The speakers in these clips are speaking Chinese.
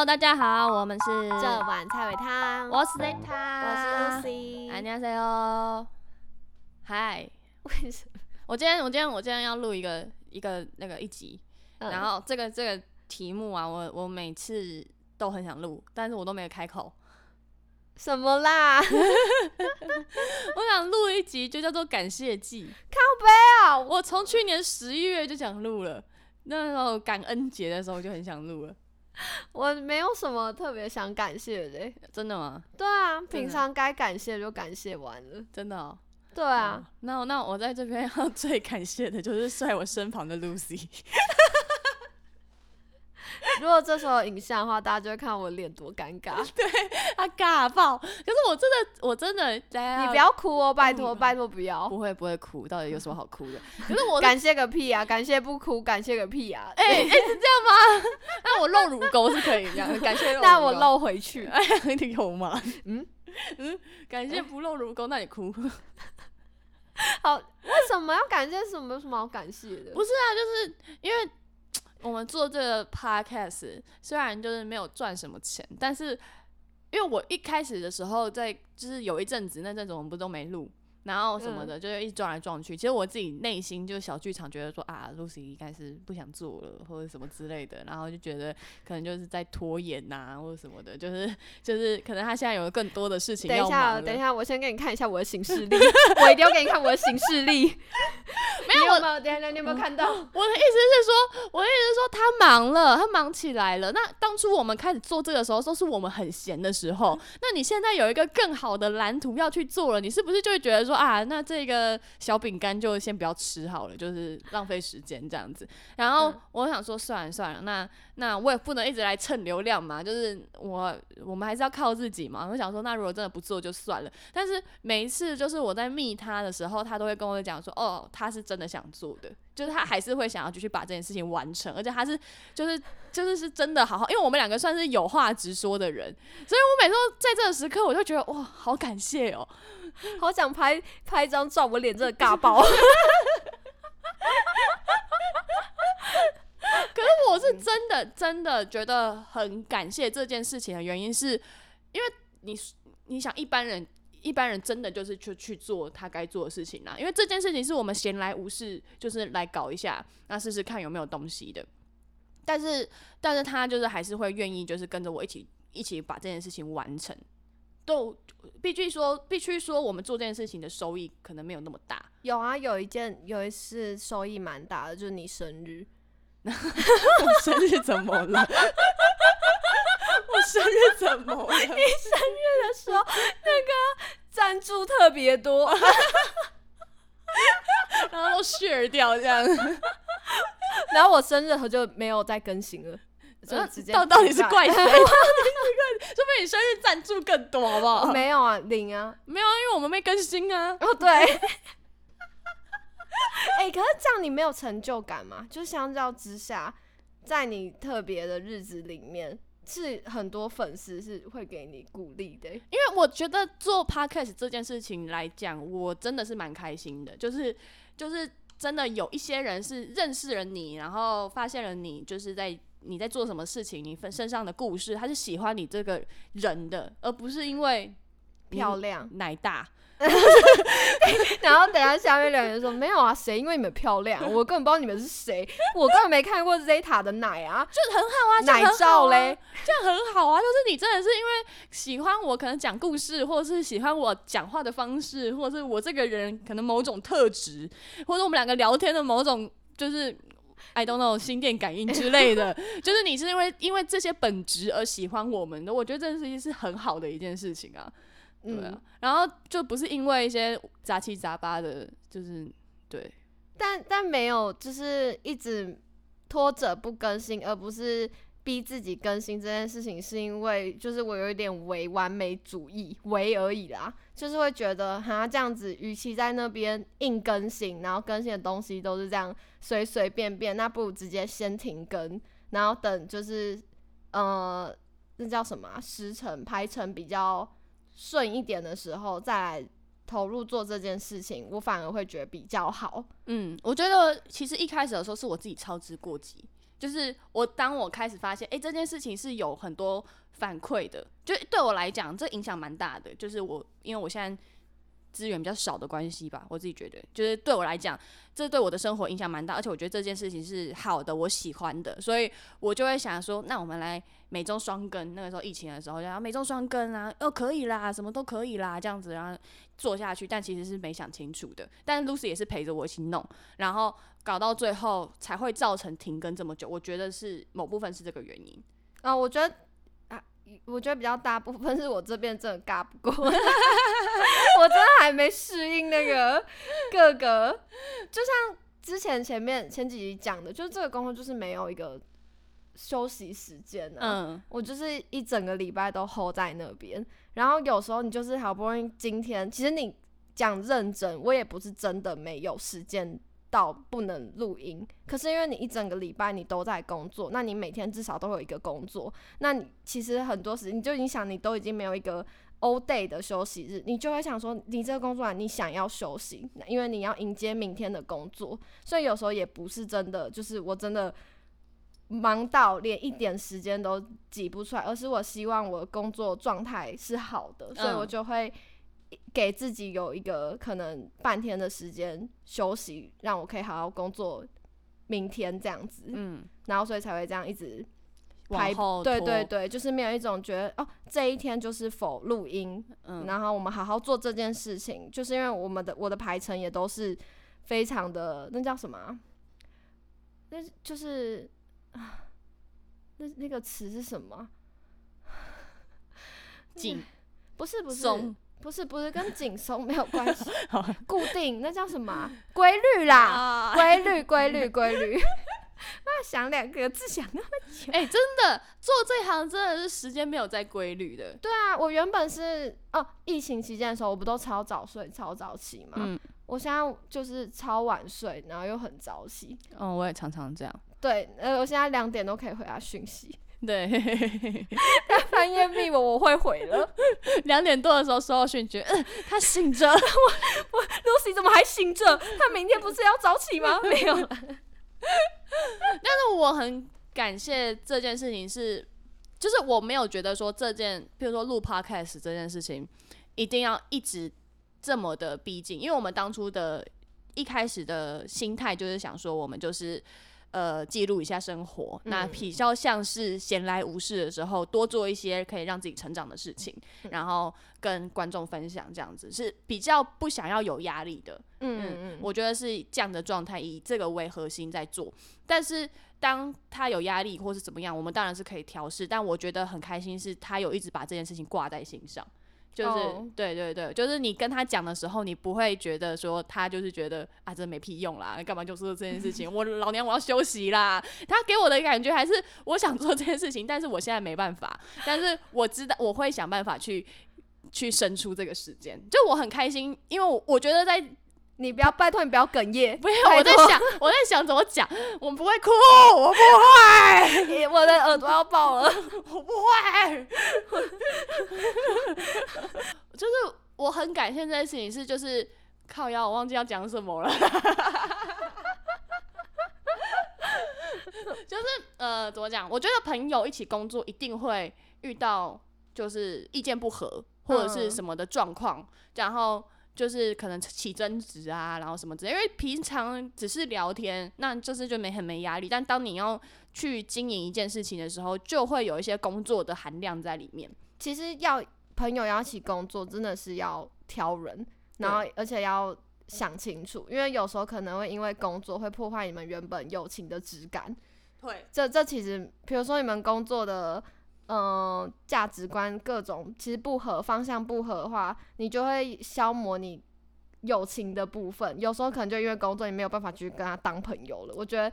Hello，大家好，我们是这碗菜尾汤，我是 Zeta，我是 Lucy。 안녕하세요。嗨，为什么？我今天我今天我今天要录一个一个那个一集，嗯然后这个这个题目啊，我我每次都很想录，但是我都没有开口。什么啦？我想录一集就叫做感谢季，哎呀，我我从去年十一月就想录了，那时候感恩节的时候就很想录了， 我没有什么特别想感谢的欸。真的吗？对啊，平常该感谢就感谢完了。真的哦。对啊哦，那我那我在这边要 最感谢的就是在我身旁的 Lucy。如果这时候有影像的话，大家就会看我脸多尴尬。对他尬爆，可是我真的我真的你不要哭哦，拜托拜托不要。不会不会哭，到底有什么好哭的？可是我感谢个屁啊！感谢不哭，感谢个屁啊！哎哎、是这样吗？那我露乳沟是可以这样，感谢。那我露回去。哎，你有吗？嗯嗯，感谢不露乳沟，那你哭？好，为什么要感谢什么？有什么好感谢的？不是啊，就是因为我们做这个 podcast，虽然就是没有赚什么钱，但是因为我一开始的时候在就是有一阵子那阵子我们不都没录。然后什么的，就是一直撞来撞去。其实我自己内心就是小剧场，觉得说啊，Lucy 应该是不想做了，或者什么之类的。然后就觉得可能就是在拖延呐、或者什么的，就是就是可能他现在有更多的事情等一下。等一下，我先给你看一下我的行事历，我一定要给你看我的行事历。没有，有没有？等一下，你有没有看到？我的意思是说，我的意思是说，他忙了，他忙起来了。那当初我们开始做这个时候，都是我们很闲的时候。那你现在有一个更好的蓝图要去做了，你是不是就会觉得说啊，那这个小饼干就先不要吃好了，就是浪费时间这样子。然后嗯我想说，算了算了，那那我也不能一直来蹭流量嘛，就是我我们还是要靠自己嘛。我想说，那如果真的不做就算了。但是每一次就是我在密他的时候，他都会跟我讲说，哦，他是真的想做的，就是他还是会想要继续把这件事情完成，而且他是就是就是是真的好好，因为我们两个算是有话直说的人，所以我每次都在这个时刻，我就觉得哇，好感谢哦。好想拍拍一张照，我脸真的尬爆。可是我是真的真的觉得很感谢这件事情的原因是，因为你你想一般人一般人真的就是去去做他该做的事情啦，因为这件事情是我们闲来无事就是来搞一下，那试试看有没有东西的。但是但是他就是还是会愿意就是跟着我一起一起把这件事情完成。都必须说必须说我们做这件事情的收益可能没有那么大，有啊，有一件有一次收益蛮大的，就是你生日。我生日怎么了？我生日怎么了？你生日的时候，那个赞助特别多，然后都 share 掉这样，然后我生日的时候就没有再更新了，就直接到到底是怪谁？说不定你生日赞助更多，好不好？没有啊，零啊，没有啊，因为我们没更新啊。哦对。哎、可是这样你没有成就感嘛？就相较之下，在你特别的日子里面，是很多粉丝是会给你鼓励的欸、因为我觉得做 podcast 这件事情来讲，我真的是蛮开心的，就是就是真的有一些人是认识了你，然后发现了你就是在你在做什么事情，你分身上的故事，他是喜欢你这个人的，而不是因为漂亮。奶大。然后等下下面留言说没有啊，谁因为你们漂亮，我根本不知道你们是谁，我根本没看过 Zeta 的奶啊，就是很好啊，奶照嘞，这样很好啊。就是你真的是因为喜欢我，可能讲故事，或者是喜欢我讲话的方式，或者是我这个人可能某种特质，或者我们两个聊天的某种就是 I don't know 心电感应之类的，就是你是因为因为这些本质而喜欢我们的，我觉得这件事情是很好的一件事情啊。对啊，嗯，然后就不是因为一些杂七杂八的，就是对。但但没有就是一直拖着不更新，而不是逼自己更新这件事情，是因为就是我有一点伪完美主义，伪而已啦，就是会觉得哈这样子，与其在那边硬更新，然后更新的东西都是这样随随便便，那不如直接先停更，然后等就是呃那叫什么啊、时程排程比较顺一点的时候再来投入做这件事情，我反而会觉得比较好。嗯，我觉得其实一开始的时候是我自己操之过急，就是我当我开始发现，哎、这件事情是有很多反馈的，就对我来讲，这影响蛮大的。就是我因为我现在资源比较少的关系吧，我自己觉得，就是对我来讲，这对我的生活影响蛮大，而且我觉得这件事情是好的，我喜欢的，所以我就会想说，那我们来每周双更。那个时候疫情的时候，然后每周双更啊，哦可以啦，什么都可以啦，这样子，然后做下去，但其实是没想清楚的。但 Lucy 也是陪着我一起弄，然后搞到最后才会造成停更这么久。我觉得是某部分是这个原因。啊、我觉得，我觉得比较大部分是我这边真的尬不过，我真的还没适应那个各个，就像之前前面前几集讲的，就是这个工作就是没有一个休息时间啊。嗯，我就是一整个礼拜都 hold 在那边，然后有时候你就是好不容易今天，其实你讲认真，我也不是真的没有时间到不能录音，可是因为你一整个礼拜你都在工作，那你每天至少都有一个工作，那你其实很多时你就已经想你都已经没有一个 all day 的休息日，你就会想说你这个工作啊，你想要休息，因为你要迎接明天的工作，所以有时候也不是真的，就是我真的。忙到连一点时间都挤不出来，而是我希望我的工作状态是好的，所以我嗯就会给自己有一个可能半天的时间休息，让我可以好好工作，明天这样子，嗯，然后所以才会这样一直排后对对，对，就是没有一种觉得哦，这一天就是否录音，嗯，然后我们好好做这件事情，就是因为我们的我的排程也都是非常的那叫什么啊、那就是啊，那那个词是什么啊？紧。不是不是。松不是不是跟紧松没有关系 好，固定那叫什么啊规律啦，啊，规律规律规律。那 想两个字想那么久。哎、真的做这行真的是时间没有在规律的。对啊，我原本是哦，疫情期间的时候，我不都超早睡、超早起嘛。嗯，我现在就是超晚睡，然后又很早起。哦，我也常常这样。对，呃，我现在两点都可以回他讯息，对，半夜密我我会毁了。两点多的时候收到讯息，嗯，他醒着。我我 Lucy 怎么还醒着？他明天不是要早起吗？没有。但是我很感谢这件事情是，就是我没有觉得说这件，比如说录 podcast 这件事情，一定要一直这么的逼近，因为我们当初的一开始的心态就是想说，我们就是。呃，记录一下生活，那嗯比较像是闲来无事的时候，多做一些可以让自己成长的事情，然后跟观众分享，这样子是比较不想要有压力的。嗯嗯，我觉得是这样的状态，以这个为核心在做。但是当他有压力或是怎么样，我们当然是可以调试。但我觉得很开心，是他有一直把这件事情挂在心上。就是、哦对对对，就是你跟他讲的时候，你不会觉得说他就是觉得啊，这没屁用啦，干嘛就做这件事情？我老娘我要休息啦。他给我的感觉还是我想做这件事情，但是我现在没办法。但是我知道我会想办法去去生出这个时间，就我很开心，因为我我觉得在你不要拜托你不要哽咽，不要，我在想，我在想怎么讲，我不会哭，我不会，我的耳朵要爆了。我不会。就是我很感谢这件事情，是就是靠腰，我忘记要讲什么了。就是呃，怎么讲？我觉得朋友一起工作一定会遇到就是意见不合或者是嗯什么的状况，然后就是可能起争执啊，然后什么之类。因为平常只是聊天，那就是就没很没压力。但当你要去经营一件事情的时候，就会有一些工作的含量在里面。其实要朋友要一起工作，真的是要挑人，然后而且要想清楚，因为有时候可能会因为工作会破坏你们原本友情的质感。会，这这其实，比如说你们工作的嗯价值观各种其实不合，方向不合的话，你就会消磨你友情的部分。有时候可能就因为工作，你没有办法去跟他当朋友了。我觉得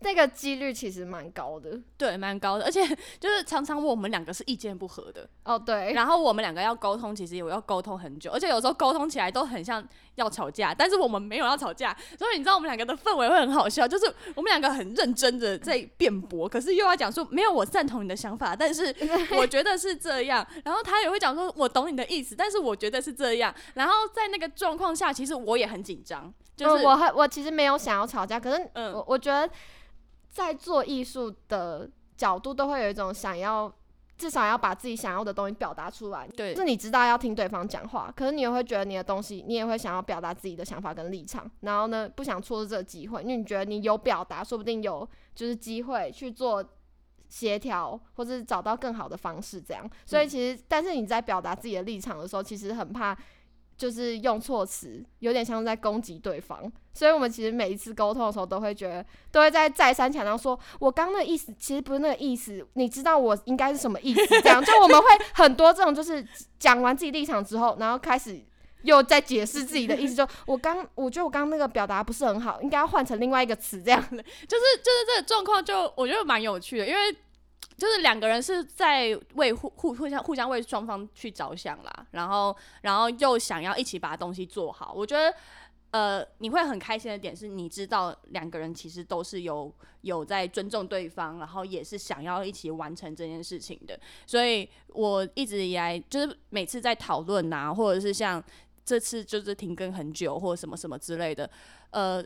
那个几率其实蛮高的。对，蛮高的，而且就是常常我们两个是意见不合的，哦，对，然后我们两个要沟通，其实也要沟通很久，而且有时候沟通起来都很像要吵架，但是我们没有要吵架，所以你知道我们两个的氛围会很好笑，就是我们两个很认真的在辩驳，可是又要讲说没有我赞同你的想法，但是我觉得是这样，然后他也会讲说我懂你的意思，但是我觉得是这样，然后在那个状况下，其实我也很紧张，就是、嗯、我很我其实没有想要吵架，可是嗯我我觉得在做艺术的角度，都会有一种想要。至少要把自己想要的东西表达出来。对，是你知道要听对方讲话，可是你也会觉得你的东西，你也会想要表达自己的想法跟立场。然后呢，不想错过这个机会，因为你觉得你有表达，说不定有就是机会去做协调，或者是找到更好的方式这样。所以其实，但是你在表达自己的立场的时候，其实很怕。就是用措辞，有点像在攻击对方，所以我们其实每一次沟通的时候，都会觉得，都会在再三强调说，我刚的意思其实不是那个意思，你知道我应该是什么意思？这样，就我们会很多这种，就是讲完自己立场之后，然后开始又在解释自己的意思，就 我刚，我觉得我刚那个表达不是很好，应该要换成另外一个词，这样的，就是就是这个状况，就我觉得蛮有趣的，因为。就是两个人是在为互互互相互相为双方去着想啦，然后然后又想要一起把东西做好。我觉得，呃，你会很开心的点是，你知道两个人其实都是有有在尊重对方，然后也是想要一起完成这件事情的。所以我一直以来就是每次在讨论啊，或者是像这次就是停更很久或者什么什么之类的，呃，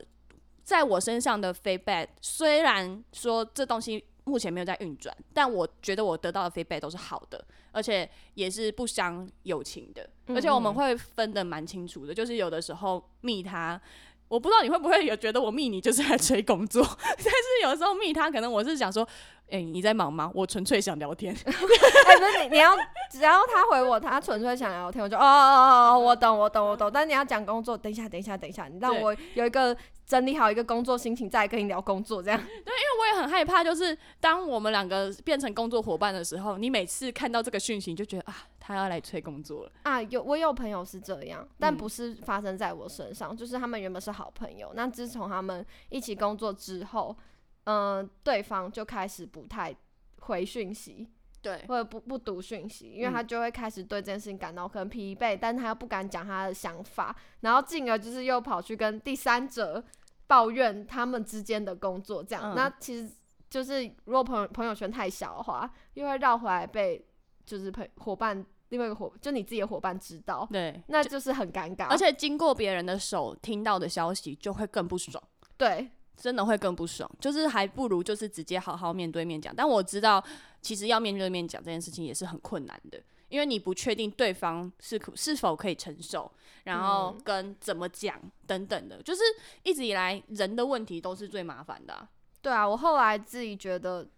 在我身上的 feedback 虽然说这东西。目前没有在运转，但我觉得我得到的 feedback 都是好的，而且也是不伤友情的，而且我们会分的蛮清楚的，就是有的时候密他，我不知道你会不会有觉得我密你就是在催工作，但是有时候密他，可能我是想说，哎，你在忙吗？我纯粹想聊天。哎，不是你，你要只要他回我，他纯粹想聊天，我就哦哦哦哦，我懂，我懂，我懂。但你要讲工作，等一下，等一下，等一下，你让我有一个。整理好一个工作心情，再跟你聊工作，这样。对，因为我也很害怕，就是当我们两个变成工作伙伴的时候，你每次看到这个讯息，就觉得啊，他要来催工作了啊。有我有朋友是这样，但不是发生在我身上，就是他们原本是好朋友，那自从他们一起工作之后，嗯，对方就开始不太回讯息。对，或者不不读讯息，因为他就会开始对这件事情感到很疲惫，但他又不敢讲他的想法，然后进而就是又跑去跟第三者抱怨他们之间的工作，这样，那其实就是如果朋友朋友圈太小的话，又会绕回来被就是朋伙伴另外一个伙就你自己的伙伴知道，对，那就是很尴尬，而且经过别人的手听到的消息就会更不爽，对。真的会更不爽，就是还不如就是直接好好面对面讲。但我知道，其实要面对面讲这件事情也是很困难的，因为你不确定对方是是否可以承受，然后跟怎么讲等等的，就是一直以来人的问题都是最麻烦的。对啊，我后来自己觉得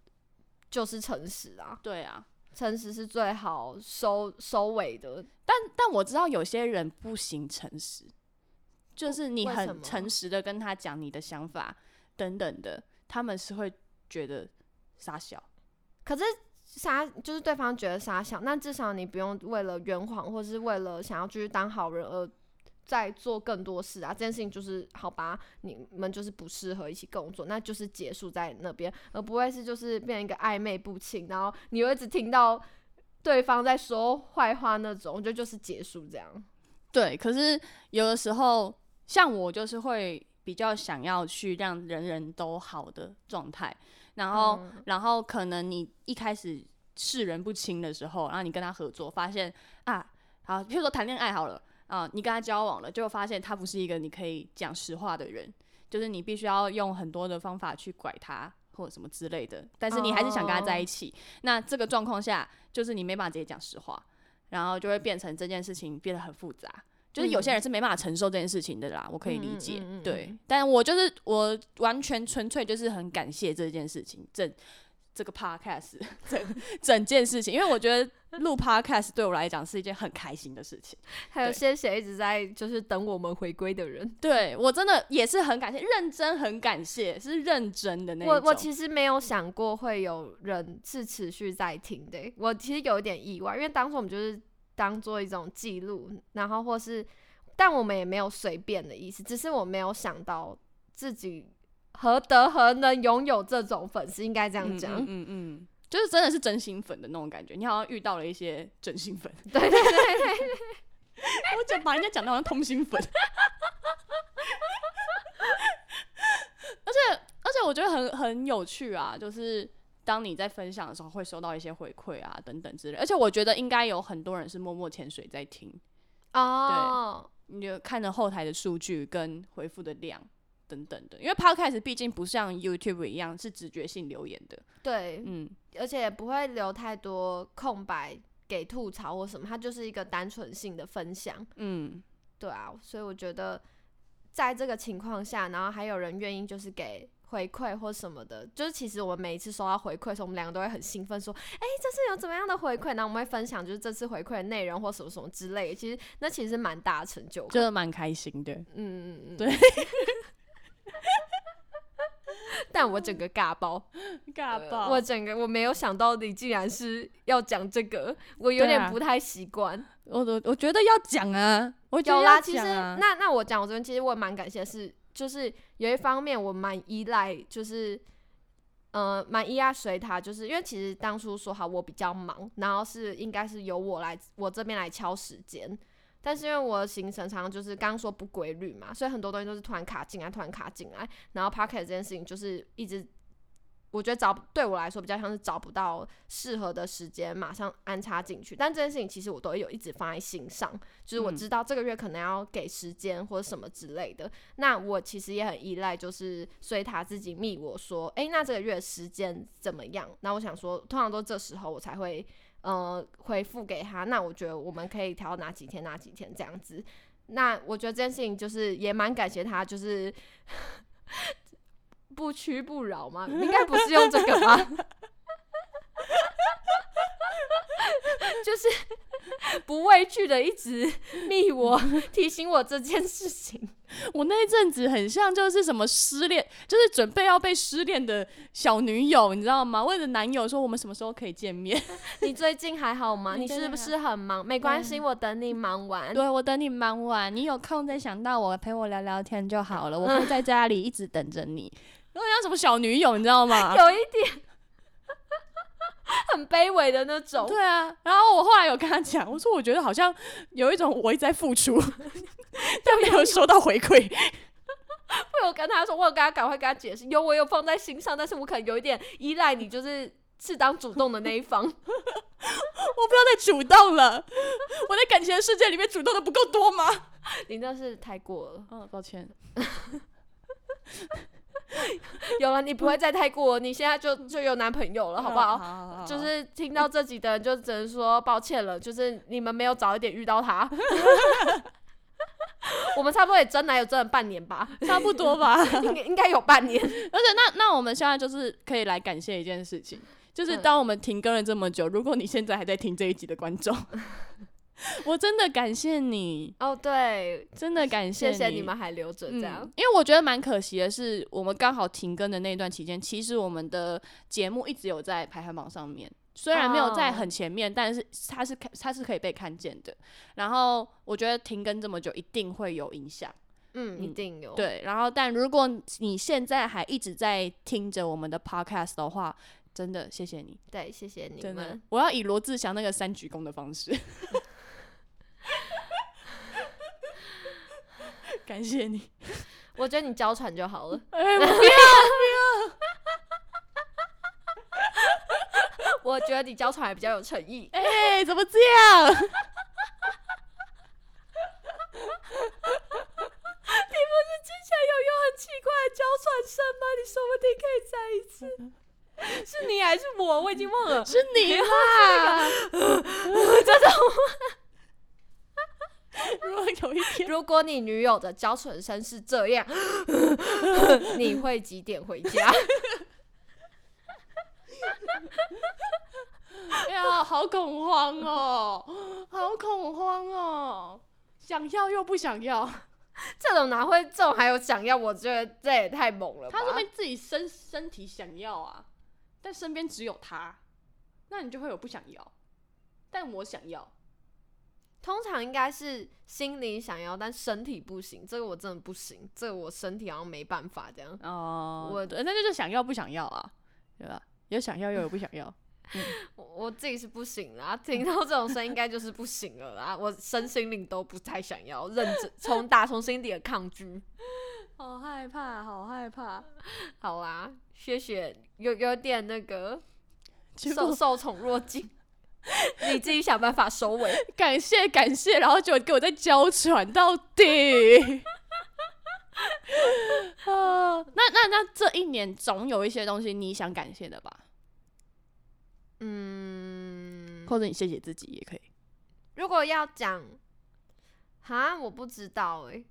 就是诚实啊，对啊，诚实是最好收收尾的。但但我知道有些人不行诚实，就是你很诚实的跟他讲你的想法。等等的，他们是会觉得傻笑，可是傻就是对方觉得傻笑，那至少你不用为了圆谎，或是为了想要继续当好人而再做更多事啊。这件事情就是好吧，你们就是不适合一起工作，那就是结束在那边，而不会是就是变成一个暧昧不清，然后你又一直听到对方在说坏话那种，我觉得就是结束这样。对，可是有的时候像我就是会。比较想要去让人人都好的状态，然后，然后可能你一开始视人不清的时候，然后你跟他合作，发现啊，好，比如说谈恋爱好了啊，你跟他交往了，就发现他不是一个你可以讲实话的人，就是你必须要用很多的方法去拐他或者什么之类的，但是你还是想跟他在一起，那这个状况下，就是你没办法直接讲实话，然后就会变成这件事情变得很复杂。就是有些人是没办法承受这件事情的啦，我可以理解，对。但我就是我完全纯粹就是很感谢这件事情，整这个 podcast 整整件事情，因为我觉得录 podcast 对我来讲是一件很开心的事情。还有谢谢一直在就是等我们回归的人，对我真的也是很感谢，认真很感谢，是认真的那种。我我其实没有想过会有人是持续在听的，我其实有一点意外，因为当初我们就是。当做一种记录，然后或是，但我们也没有随便的意思，只是我没有想到自己何德何能拥有这种粉丝，应该这样讲，嗯嗯，就是真的是真心粉的那种感觉，你好像遇到了一些真心粉，对对对对，我讲把人家讲的好像通心粉，而且而且我觉得很很有趣啊，就是。当你在分享的时候，会收到一些回馈啊，等等之类。而且我觉得应该有很多人是默默潜水在听哦。对，你就看着后台的数据跟回复的量，等等的。因为 Podcast 毕竟不像 YouTube 一样是直觉性留言的，对，嗯，而且也不会留太多空白给吐槽或什么，它就是一个单纯性的分享。嗯，对啊，所以我觉得在这个情况下，然后还有人愿意就是给回馈或什么的，就是其实我们每一次收到回馈的时候，我们两个都会很兴奋，说：“哎、这次有怎么样的回馈？”然后我们会分享就是这次回馈的内容或什么什么之类的。其实那其实蛮大的成就感。就是蛮开心的。嗯嗯嗯，对。但我整个尬爆，尬呃我整个我没有想到你竟然是要讲这个，我有点不太习惯。我我我觉得要讲啊，我觉有啦，得其实。那那我讲我这边，其实我也蛮感谢的是，就是有一方面我蛮依赖，就是呃蛮依赖随他，就是因为其实当初说好我比较忙，然后是应该是由我来我这边来敲时间。但是因为我的行程常常就是刚刚说不规律嘛，所以很多东西都是突然卡进来，突然卡进来。然后 p o c k e t 这件事情就是一直，我觉得找对我来说比较像是找不到适合的时间马上安插进去。但这件事情其实我都有一直放在心上，就是我嗯知道这个月可能要给时间或者什么之类的。那我其实也很依赖，就是所以他自己密我说，诶，那这个月时间怎么样？那我想说，通常都这时候我才会呃回复给他。那我觉得我们可以调哪几天哪几天这样子。那我觉得这件事情就是也蛮感谢他，就是 不屈不挠嘛，应该不是用这个吧？就是不畏惧的一直密我，提醒我这件事情。我那一阵子很像就是什么失恋，就是准备要被失恋的小女友，你知道吗？问着男友说我们什么时候可以见面？你最近还好吗？你是不是很忙？没关系，我等你忙完。对我等你忙完，你有空再想到我，陪我聊聊天就好了。我会在家里一直等着你。我像什么小女友，你知道吗？有一点 很卑微的那种。对啊，然后我后来有跟他讲，我说我觉得好像有一种我一直在付出，但没有收到回馈。我有跟他说，我有跟他赶快跟他解释，有我有放在心上，但是我可能有一点依赖你，就是适当主动的那一方。我不要再主动了，我在感情的世界里面主动的不够多吗？你那是太过了，嗯，抱歉。有了，你不会再太过了，你现在就就有男朋友了，好不好？好就是听到这集的人就只能说抱歉了，就是你们没有早一点遇到他。我们差不多也真男友真了半年吧，差不多吧。应该应该有半年。而且那那我们现在就是可以来感谢一件事情，就是嗯当我们停更了这么久，如果你现在还在听这一集的观众，我真的感谢你，哦，对，真的感谢你。谢你们还留着这样。嗯，因为我觉得蛮可惜的是，我们刚好停更的那段期间，其实我们的节目一直有在排行榜上面，虽然没有在哦很前面，但是它是看它是可以被看见的。然后我觉得停更这么久，一定会有影响。嗯，一嗯定有。对，然后但如果你现在还一直在听着我们的 podcast 的话，真的谢谢你，对，谢谢你真的们。，我要以罗志祥那个三鞠躬的方式，感谢你。我觉得你娇喘就好了。哎、不要，我觉得你娇喘还比较有诚意。哎、怎么这样？你不是之前有用很奇怪的娇喘声吗？你说不定可以再一次。是你还是我？我已经忘了。是你啦！这种，有一天，如果你女友的娇喘声是这样，你会几点回家？哎呀，好恐慌哦，好恐慌哦，想要又不想要，这种哪会？这种还有想要？我觉得这也太猛了吧！他说明自己身身体想要啊，但身边只有他，那你就会有不想要，但我想要。通常应该是心里想要，但身体不行。这个我真的不行，这个我身体好像没办法这样。哦、我对那就是想要不想要啊，对吧？有想要又有不想要，我我自己是不行啦，听到这种声应该就是不行了啦。我身心灵都不太想要，认真从打从心底的抗拒。好害怕，好害怕。好啦，谢谢，有有点那个受受宠若惊，你自己想办法收尾。感谢感谢，然后就给我在娇喘到底。啊一年总有一些东西你想感谢的吧？嗯，或者你谢谢自己也可以。如果要讲，哈，我不知道诶、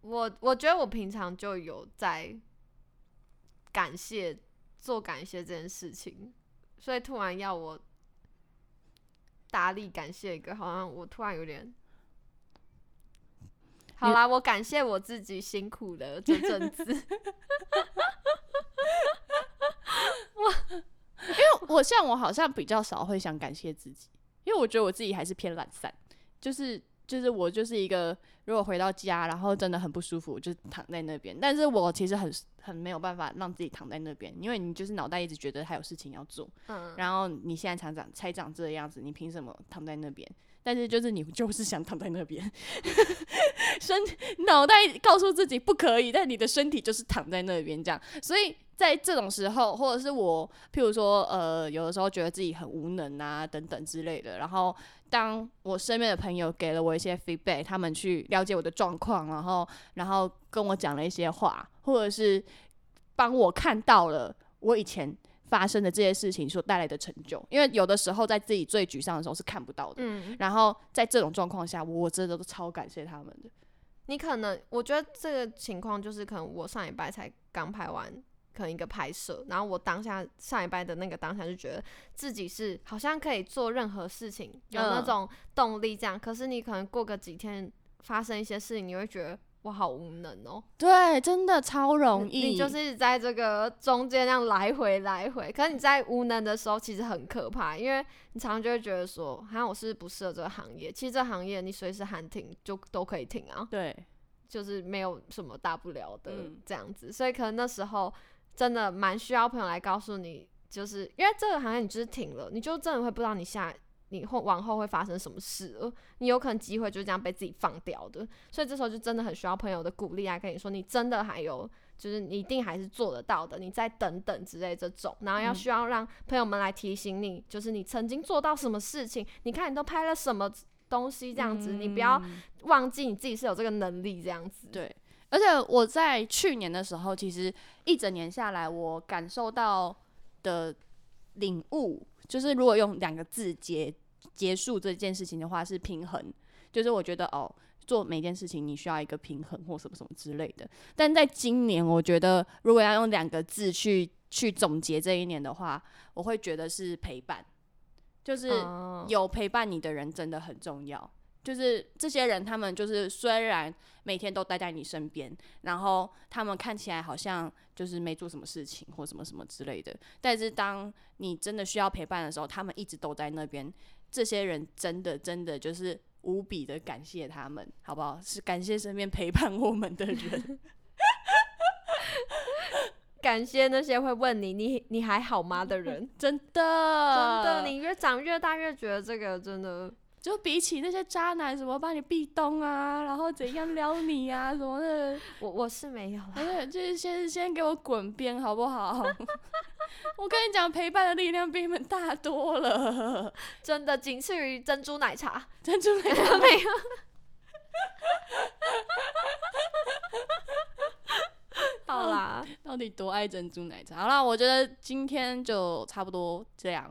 我我觉得我平常就有在感谢做感谢这件事情，所以突然要我大力感谢一个，好像我突然有点。好啦，我感谢我自己辛苦了这阵子。我像我好像比较少会想感谢自己，因为我觉得我自己还是偏懒散，就是就是我就是一个如果回到家然后真的很不舒服，我就躺在那边。但是我其实很很没有办法让自己躺在那边，因为你就是脑袋一直觉得还有事情要做，嗯，然后你现在才长才长这个样子，你凭什么躺在那边？但是就是你 就是想躺在那边，身脑袋告诉自己不可以，但你的身体就是躺在那边这样，所以在这种时候，或者是我，譬如说，呃，有的时候觉得自己很无能啊，等等之类的，然后当我身边的朋友给了我一些 feedback，他们去了解我的状况，然后然后跟我讲了一些话，或者是帮我看到了我以前发生的这些事情所带来的成就，因为有的时候在自己最沮丧的时候是看不到的，嗯，然后在这种状况下，我真的都超感谢他们的。你可能，我觉得这个情况就是，可能我上礼拜才刚拍完，可能一个拍摄，然后我当下上礼拜的那个当下就觉得自己是好像可以做任何事情，有那嗯种动力这样。可是你可能过个几天发生一些事情，你会觉得我好无能哦、对，真的超容易，你你就是在这个中间这样来回来回。可是你在无能的时候，其实很可怕，因为你常常就会觉得说，好像我是不是不适合这个行业。其实这行业你随时喊停就都可以停啊。对，就是没有什么大不了的嗯这样子，所以可能那时候真的蛮需要朋友来告诉你，就是因为这个行业你就是停了，你就真的会不知道你下你后往后会发生什么事了，你有可能机会就这样被自己放掉的，所以这时候就真的很需要朋友的鼓励来跟你说，你真的还有。就是你一定还是做得到的，你再等等之类这种，然后要嗯需要让朋友们来提醒你，就是你曾经做到什么事情，你看你都拍了什么东西这样子，你不要嗯忘记你自己是有这个能力这样子。对，而且我在去年的时候，其实一整年下来，我感受到的领悟，就是如果用两个字结结束这件事情的话，是平衡。就是我觉得哦，做每件事情你需要一个平衡或什么什么之类的。但在今年，我觉得如果要用两个字去去总结这一年的话，我会觉得是陪伴，就是哦有陪伴你的人真的很重要。就是这些人，他们就是虽然每天都待在你身边，然后他们看起来好像就是没做什么事情或什么什么之类的，但是当你真的需要陪伴的时候，他们一直都在那边。这些人真的真的就是无比的感谢他们，好不好？是感谢身边陪伴我们的人。感谢那些会问你你你还好吗的人，真的，真的，你越长越大越觉得这个真的，就比起那些渣男什么把你壁咚啊，然后怎样撩你啊什么的，我我是没有啦。而且就是先先给我滚边好不好？我跟你讲，陪伴的力量比你们大多了。真的仅次于珍珠奶茶，珍珠奶茶没有。好啦，到底多爱珍珠奶茶？好啦，我觉得今天就差不多这样。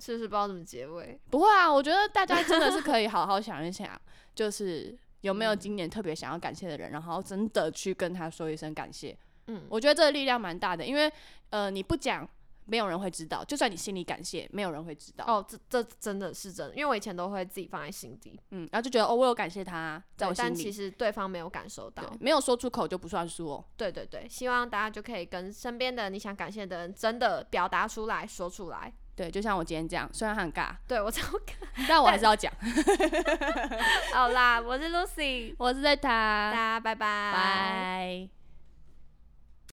是不是不知道怎么结尾？不会啊，我觉得大家真的是可以好好想一想，就是有没有嗯今年特别想要感谢的人，然后真的去跟他说一声感谢。嗯，我觉得这个力量蛮大的，因为呃，你不讲，没有人会知道；就算你心里感谢，没有人会知道。哦，这这真的是真的，因为我以前都会自己放在心底，嗯，然后就觉得哦，我有感谢他，在我心里但其。实对方没有感受到对。，没有说出口就不算数哦。对对对，希望大家就可以跟身边的你想感谢的人真的表达出来，说出来。对，就像我今天这样，虽然很尬，对我超尬。但我还是要讲。好啦，我是 Lucy，我是在大，家拜拜，拜。